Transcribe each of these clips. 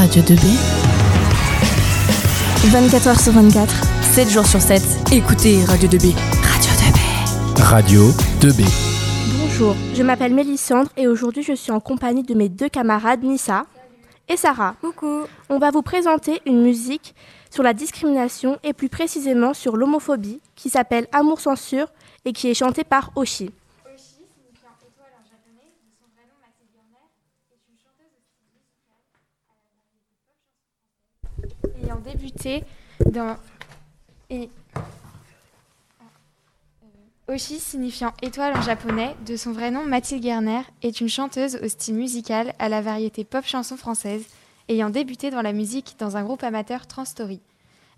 Radio 2B. 24h sur 24, 7 jours sur 7. Écoutez Radio 2B. Radio 2B. Radio 2B. Bonjour, je m'appelle Mélissandre et aujourd'hui je suis en compagnie de mes deux camarades Nissa et Sarah. Coucou. On va vous présenter une musique sur la discrimination et plus précisément sur l'homophobie qui s'appelle Amour censure et qui est chantée par Oshi. Ayant débuté dans. Et... Euh, Oshi, signifiant étoile en japonais, de son vrai nom Mathilde Gerner, est une chanteuse au style musical à la variété pop chanson française, ayant débuté dans la musique dans un groupe amateur Transstory.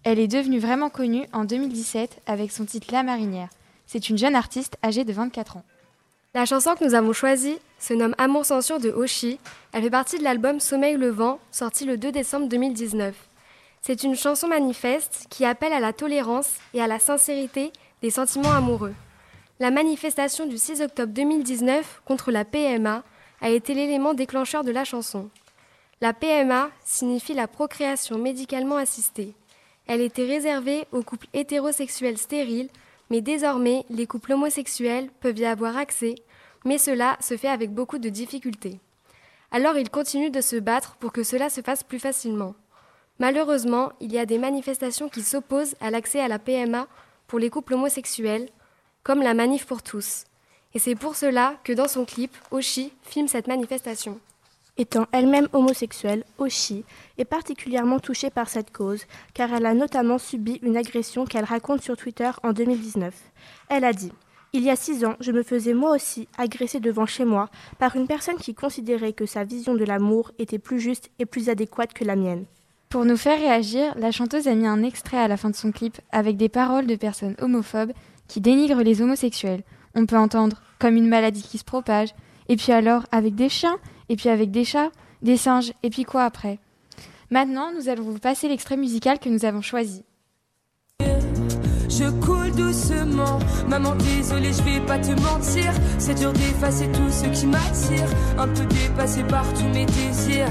Elle est devenue vraiment connue en 2017 avec son titre La Marinière. C'est une jeune artiste âgée de 24 ans. La chanson que nous avons choisie se nomme Amour censure de Oshi. Elle fait partie de l'album Sommeil le vent, sorti le 2 décembre 2019. C'est une chanson manifeste qui appelle à la tolérance et à la sincérité des sentiments amoureux. La manifestation du 6 octobre 2019 contre la PMA a été l'élément déclencheur de la chanson. La PMA signifie la procréation médicalement assistée. Elle était réservée aux couples hétérosexuels stériles, mais désormais les couples homosexuels peuvent y avoir accès, mais cela se fait avec beaucoup de difficultés. Alors ils continuent de se battre pour que cela se fasse plus facilement. Malheureusement, il y a des manifestations qui s'opposent à l'accès à la PMA pour les couples homosexuels, comme la Manif pour tous. Et c'est pour cela que dans son clip, Oshi filme cette manifestation. Étant elle-même homosexuelle, Oshi est particulièrement touchée par cette cause, car elle a notamment subi une agression qu'elle raconte sur Twitter en 2019. Elle a dit Il y a six ans, je me faisais moi aussi agresser devant chez moi par une personne qui considérait que sa vision de l'amour était plus juste et plus adéquate que la mienne. Pour nous faire réagir, la chanteuse a mis un extrait à la fin de son clip avec des paroles de personnes homophobes qui dénigrent les homosexuels. On peut entendre comme une maladie qui se propage, et puis alors avec des chiens, et puis avec des chats, des singes, et puis quoi après? Maintenant, nous allons vous passer l'extrait musical que nous avons choisi. Je coule doucement, maman désolée je vais pas te mentir. C'est dur d'effacer tout ce qui m'attire. Un peu dépassé par tous mes désirs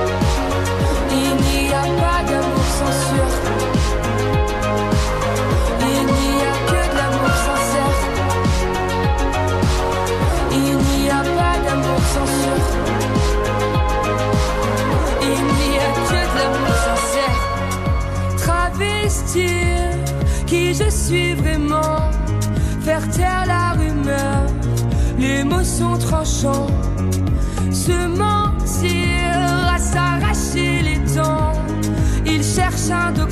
qui je suis vraiment. Faire taire la rumeur, l'émotion tranchant. Se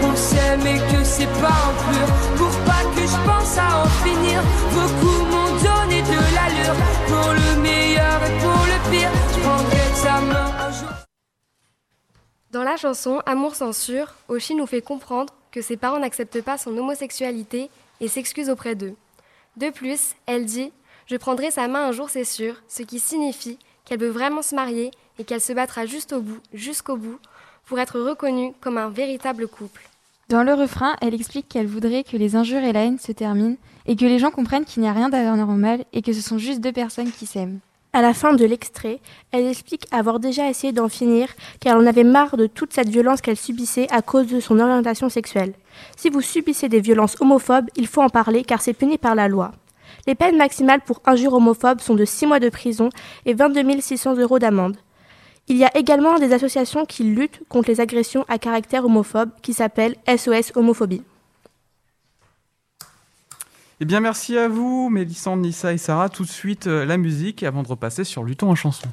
que c'est pas Pour pas que je pense à en finir Beaucoup m'ont donné de l'allure Pour le meilleur et pour le pire Je prendrai ta main un jour Dans la chanson Amour censure, Oshi nous fait comprendre que ses parents n'acceptent pas son homosexualité et s'excusent auprès d'eux. De plus, elle dit Je prendrai sa main un jour, c'est sûr, ce qui signifie qu'elle veut vraiment se marier et qu'elle se battra juste au bout, jusqu'au bout, pour être reconnue comme un véritable couple. Dans le refrain, elle explique qu'elle voudrait que les injures et la haine se terminent et que les gens comprennent qu'il n'y a rien d'anormal et que ce sont juste deux personnes qui s'aiment. À la fin de l'extrait, elle explique avoir déjà essayé d'en finir car elle en avait marre de toute cette violence qu'elle subissait à cause de son orientation sexuelle. Si vous subissez des violences homophobes, il faut en parler car c'est puni par la loi. Les peines maximales pour injures homophobes sont de 6 mois de prison et 22 600 euros d'amende. Il y a également des associations qui luttent contre les agressions à caractère homophobe qui s'appellent SOS Homophobie. Eh bien, merci à vous, Mélissande, Nissa et Sarah. Tout de suite, euh, la musique avant de repasser sur Luton en chanson.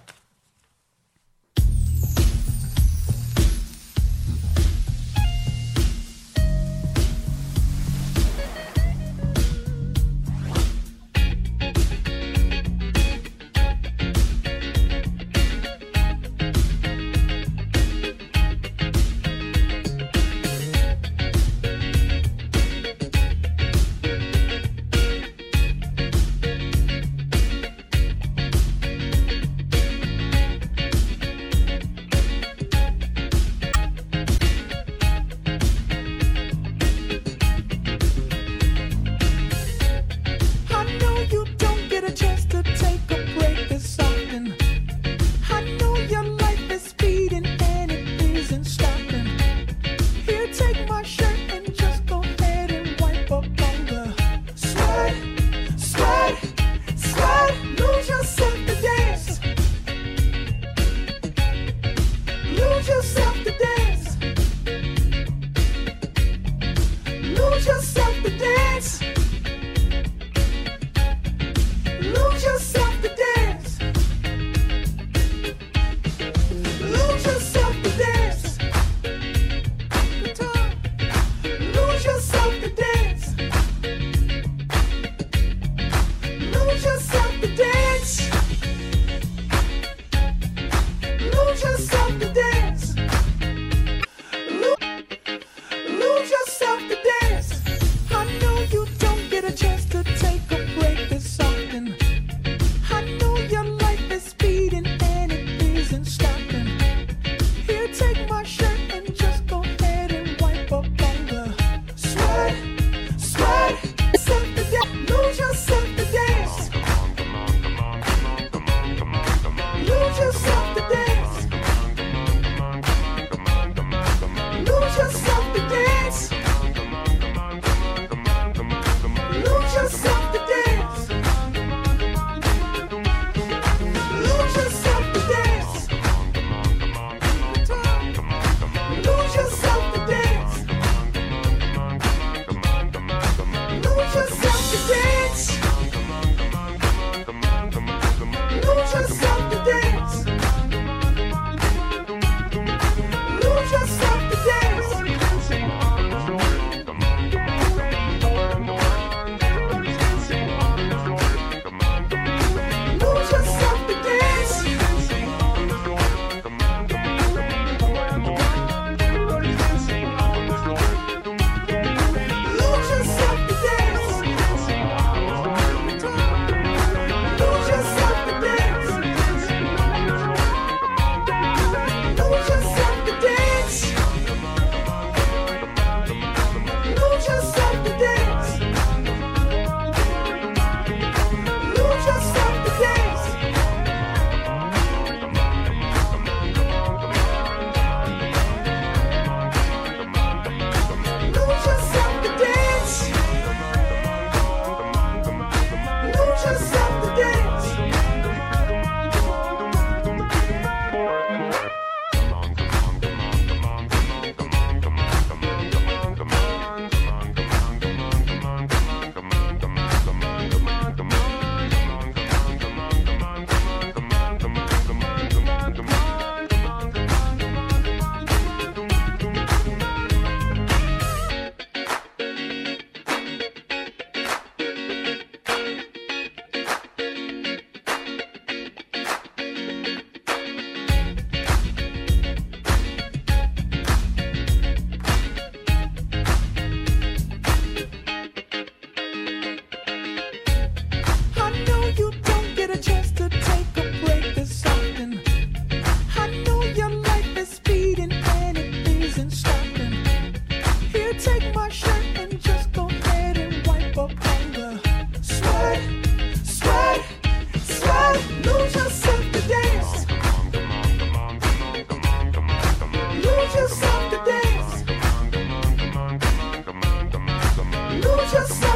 just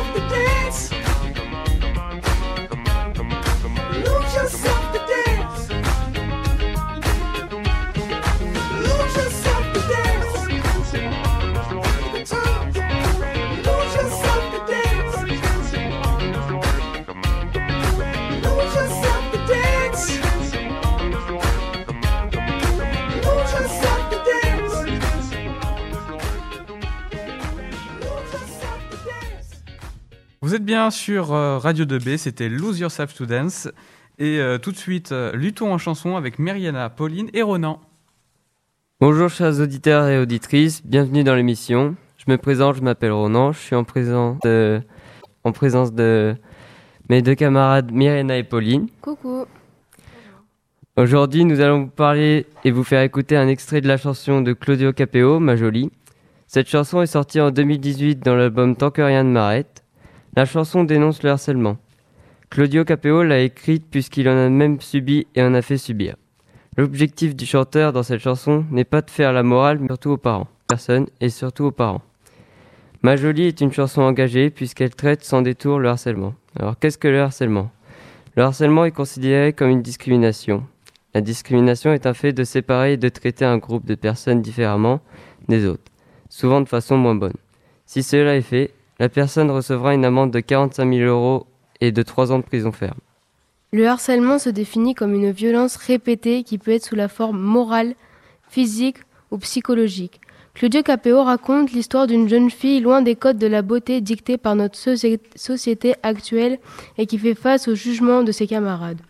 Vous êtes bien sur euh, Radio 2B, c'était Lose Yourself to Dance. Et euh, tout de suite, euh, luttons en chanson avec Mariana, Pauline et Ronan. Bonjour chers auditeurs et auditrices, bienvenue dans l'émission. Je me présente, je m'appelle Ronan, je suis en présence de, en présence de mes deux camarades Myriana et Pauline. Coucou. Aujourd'hui, nous allons vous parler et vous faire écouter un extrait de la chanson de Claudio Capeo, Ma Jolie. Cette chanson est sortie en 2018 dans l'album Tant que rien ne m'arrête. La chanson dénonce le harcèlement. Claudio Capeo l'a écrite puisqu'il en a même subi et en a fait subir. L'objectif du chanteur dans cette chanson n'est pas de faire la morale, mais surtout aux parents, personnes et surtout aux parents. Ma Jolie est une chanson engagée puisqu'elle traite sans détour le harcèlement. Alors qu'est-ce que le harcèlement? Le harcèlement est considéré comme une discrimination. La discrimination est un fait de séparer et de traiter un groupe de personnes différemment des autres, souvent de façon moins bonne. Si cela est fait, la personne recevra une amende de 45 000 euros et de 3 ans de prison ferme. Le harcèlement se définit comme une violence répétée qui peut être sous la forme morale, physique ou psychologique. Claudio Capeo raconte l'histoire d'une jeune fille loin des codes de la beauté dictés par notre société actuelle et qui fait face au jugement de ses camarades.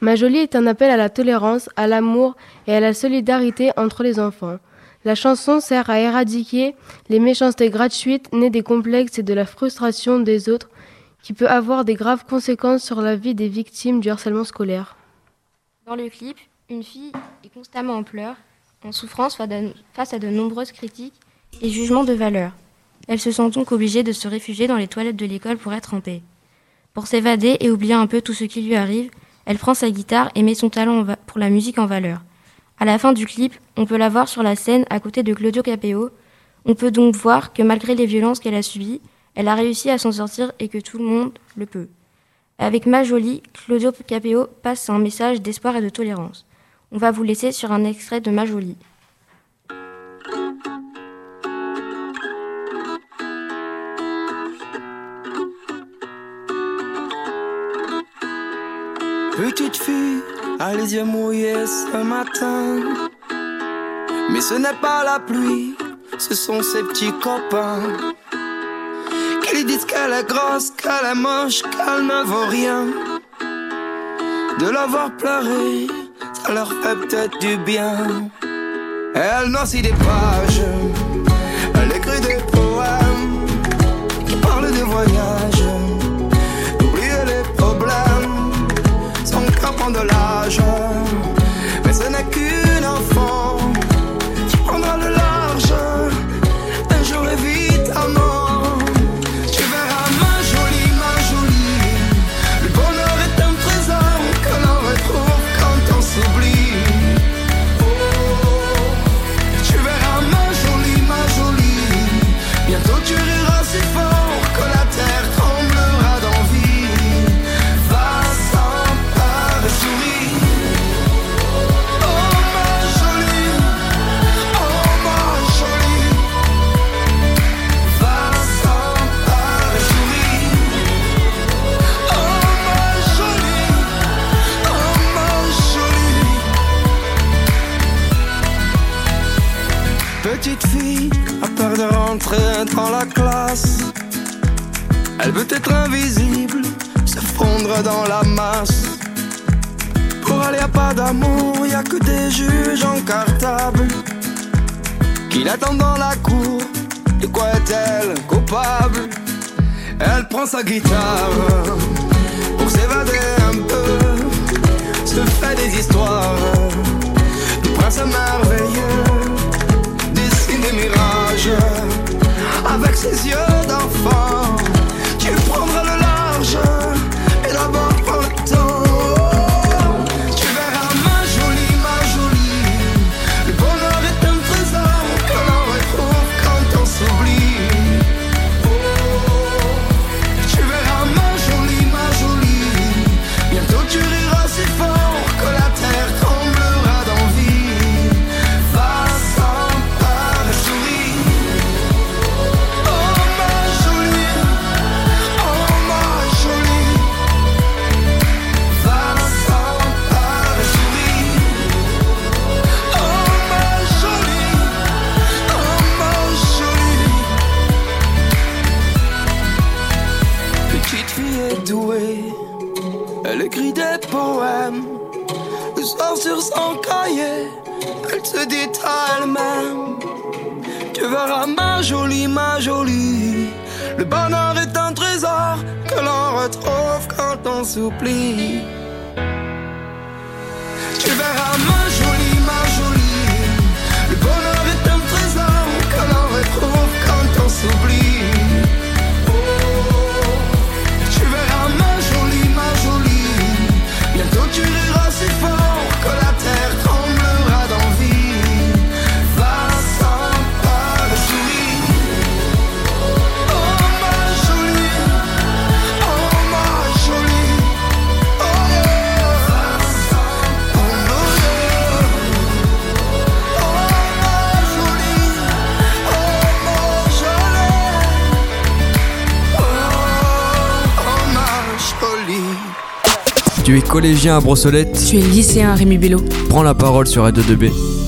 Ma jolie est un appel à la tolérance, à l'amour et à la solidarité entre les enfants. La chanson sert à éradiquer les méchancetés gratuites nées des complexes et de la frustration des autres qui peut avoir des graves conséquences sur la vie des victimes du harcèlement scolaire. Dans le clip, une fille est constamment en pleurs, en souffrance face à de nombreuses critiques et jugements de valeur. Elle se sent donc obligée de se réfugier dans les toilettes de l'école pour être en paix. Pour s'évader et oublier un peu tout ce qui lui arrive, elle prend sa guitare et met son talent pour la musique en valeur. À la fin du clip, on peut la voir sur la scène à côté de Claudio Capeo. On peut donc voir que malgré les violences qu'elle a subies, elle a réussi à s'en sortir et que tout le monde le peut. Avec Ma Jolie, Claudio Capeo passe un message d'espoir et de tolérance. On va vous laisser sur un extrait de Ma Jolie. Petite fille a les yeux mouillés ce matin. Mais ce n'est pas la pluie, ce sont ses petits copains ils disent qu'elle est grosse, qu'elle est moche, qu'elle ne vaut rien. De l'avoir pleuré, ça leur fait peut-être du bien. Elle noircit des pages, elle écrit des poèmes qui parlent des voyages, de l'âge. Dans la classe. Elle veut être invisible, se fondre dans la masse. Pour aller à pas d'amour, y a que des juges en cartable qui l'attendent dans la cour. De quoi est-elle coupable? Elle prend sa guitare pour s'évader un peu, se fait des histoires se à elle-même. Tu verras ma jolie, ma jolie. Le bonheur est un trésor que l'on retrouve quand on s'oublie. Tu verras ma jolie, ma jolie. Le bonheur est un trésor que l'on retrouve quand on s'oublie. Collégien à Brossolette Tu es lycéen Rémi Bello. Prends la parole sur Radio 2B.